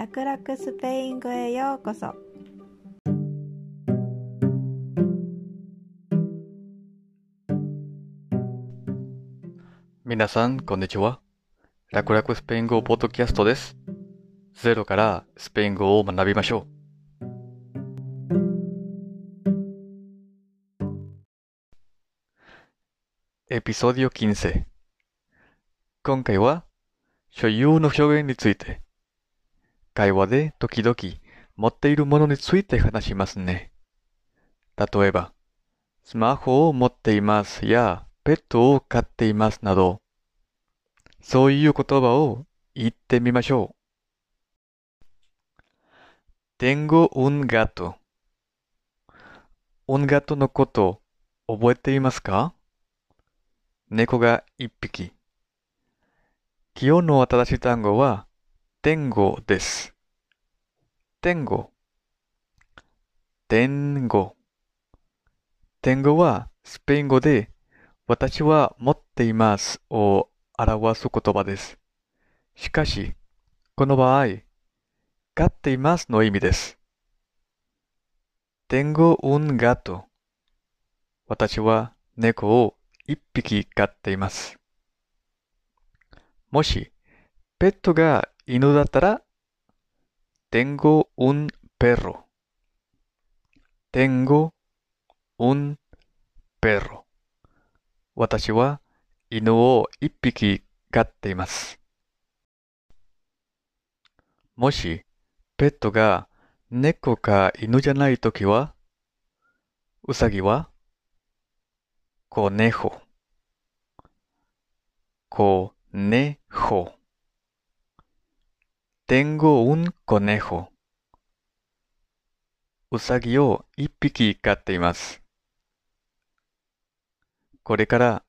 楽々スペイン語へようこそ皆さん、こんにちは。楽々スペイン語ポッドキャストです。ゼロからスペイン語を学びましょう。エピソード15今回は所有の表現について会話で時々持っているものについて話しますね。例えば、スマホを持っていますやペットを飼っていますなど、そういう言葉を言ってみましょう。Tengo un gato. un gato のこと覚えていますか猫が一匹。今日の新しい単語は tengo です。tengo。tengo。tengo はスペイン語で私は持っていますを表す言葉です。しかし、この場合、飼っていますの意味です。Tengo un gato。私は猫を一匹飼っています。もし、ペットが犬だったら、Tengo un perro。Tengo un perro。私は犬を一匹飼っています。もし、ペットが猫か犬じゃないときは、うさぎは、conejo。conejo。Tengo un conejo。うさぎを一匹飼っています。これから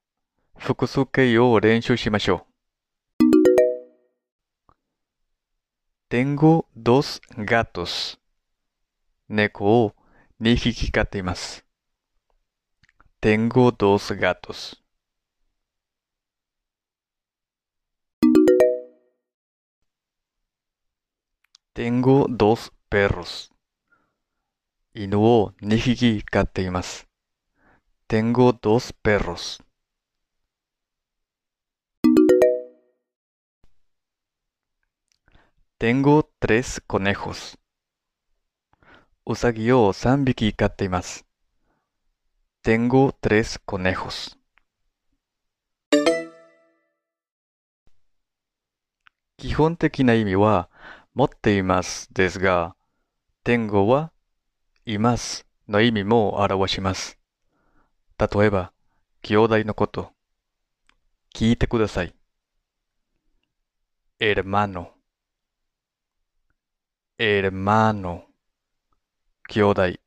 複数形を練習しましょう。Tengo dos gatos. 猫を2匹飼っています。Tengo dos gatos. Tengo dos perros. 犬を2匹飼っています。Tengo dos perros. Tengo tres conejos. うさぎを3匹飼っています。Tengo tres conejos. 基本的な意味は持っていますですが、tengo はいますの意味も表します。例えば、兄弟のこと。聞いてください。hermano hermano 兄弟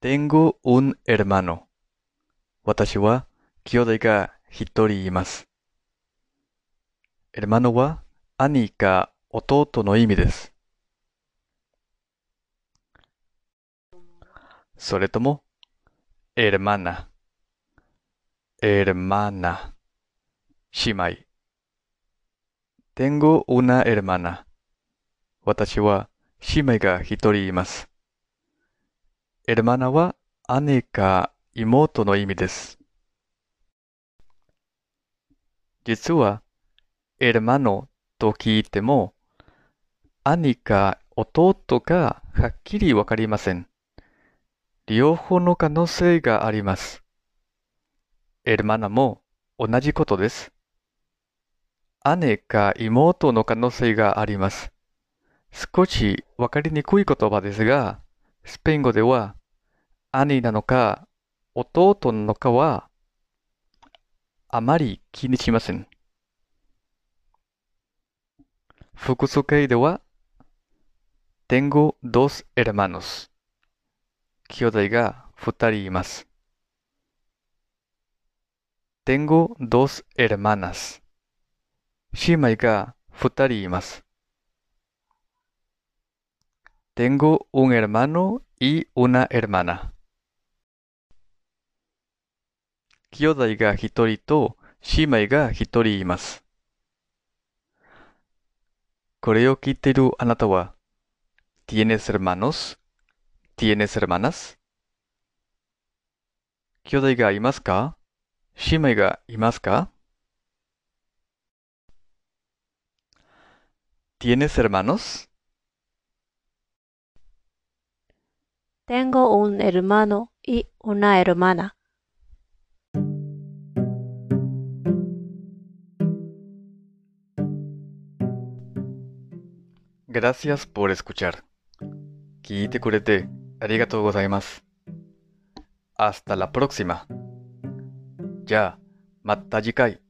Tengo un hermano 私は兄弟が一人います。Hermano は兄か弟の意味です。それとも、hermana hermana 姉妹 Tengo una hermana 私は姉妹が一人います。hermana は姉か妹の意味です。実は、hermano と聞いても、兄か弟かはっきりわかりません。両方の可能性があります。hermana も同じことです。姉か妹の可能性があります。少しわかりにくい言葉ですが、スペイン語では兄なのか弟なのかはあまり気にしません。複数形では Tengo dos hermanos 兄弟が二人います。Tengo dos hermanas 姉妹が二人います。Tengo un hermano y una hermana 兄弟が一人と姉妹が一人います。これを聞いているあなたは、¿Tienes hermanos? ¿Tienes hermanas? 兄弟がいますか姉妹がいますか ¿Tienes hermanos? Tengo un hermano y una hermana. Gracias por escuchar. 聞いてくれてありがとうございます。Hasta la próxima. じゃあ、また次回。